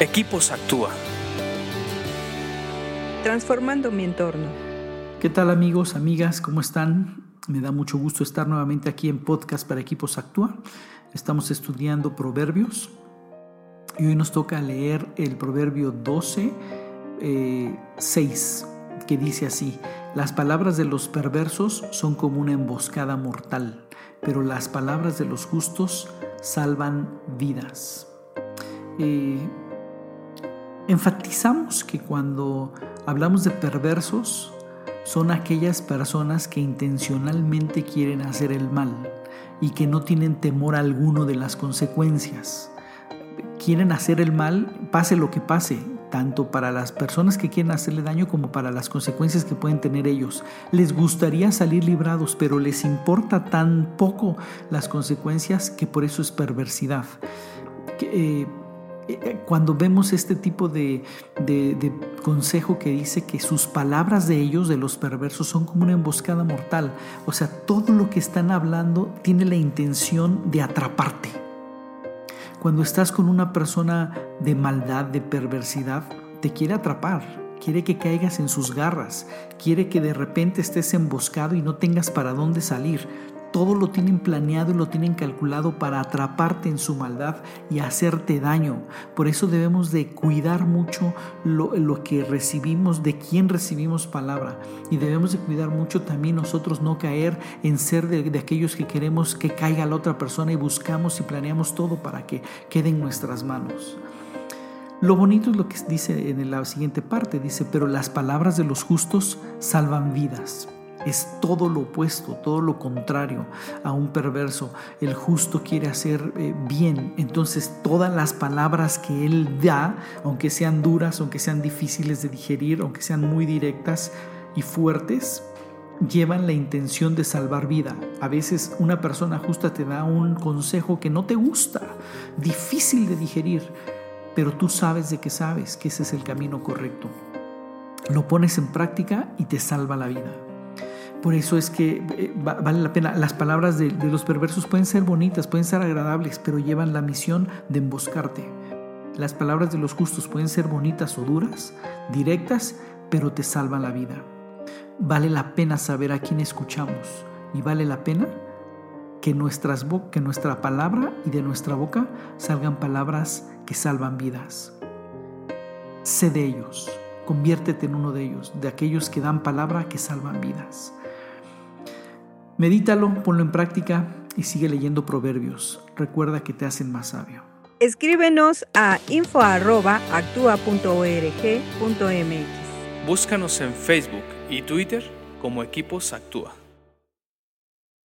Equipos Actúa. Transformando mi entorno. ¿Qué tal amigos, amigas? ¿Cómo están? Me da mucho gusto estar nuevamente aquí en Podcast para Equipos Actúa. Estamos estudiando proverbios y hoy nos toca leer el proverbio 12, 6, eh, que dice así, las palabras de los perversos son como una emboscada mortal, pero las palabras de los justos salvan vidas. Eh, enfatizamos que cuando hablamos de perversos, son aquellas personas que intencionalmente quieren hacer el mal y que no tienen temor alguno de las consecuencias. Quieren hacer el mal, pase lo que pase, tanto para las personas que quieren hacerle daño como para las consecuencias que pueden tener ellos. Les gustaría salir librados, pero les importa tan poco las consecuencias que por eso es perversidad. Eh, cuando vemos este tipo de, de, consejo que dice que sus palabras de ellos, de los perversos, son como una emboscada mortal, o sea, todo lo que están hablando tiene la intención de atraparte cuando estás con una persona de maldad, de perversidad, te quiere atrapar, quiere que caigas en sus garras, quiere que de repente estés emboscado y no tengas para dónde salir. Todo lo tienen planeado y lo tienen calculado para atraparte en su maldad y hacerte daño. Por eso debemos de cuidar mucho lo, que recibimos, de quién recibimos palabra. Y debemos de cuidar mucho también nosotros no caer en ser de aquellos que queremos que caiga la otra persona y buscamos y planeamos todo para que quede en nuestras manos. Lo bonito es lo que dice en la siguiente parte, dice, pero las palabras de los justos salvan vidas. Es todo lo opuesto, todo lo contrario a un perverso. El justo quiere hacer eh, bien. Entonces todas las palabras que él da, aunque sean duras, aunque sean difíciles de digerir, aunque sean muy directas y fuertes, llevan la intención de salvar vida. A veces una persona justa te da un consejo que no te gusta, difícil de digerir, pero tú sabes de que sabes que ese es el camino correcto. Lo pones en práctica y te salva la vida. Por eso es que eh, vale la pena. Las palabras de, los perversos pueden ser bonitas, pueden ser agradables, pero llevan la misión de emboscarte. Las palabras de los justos pueden ser bonitas o duras, directas, pero te salvan la vida. Vale la pena saber a quién escuchamos y vale la pena que, que nuestra palabra y de nuestra boca salgan palabras que salvan vidas. Sé de ellos, conviértete en uno de ellos, de aquellos que dan palabra que salvan vidas. Medítalo, ponlo en práctica y sigue leyendo proverbios. Recuerda que te hacen más sabio. Escríbenos a info.actua.org.mx. Búscanos en Facebook y Twitter como Equipos Actúa.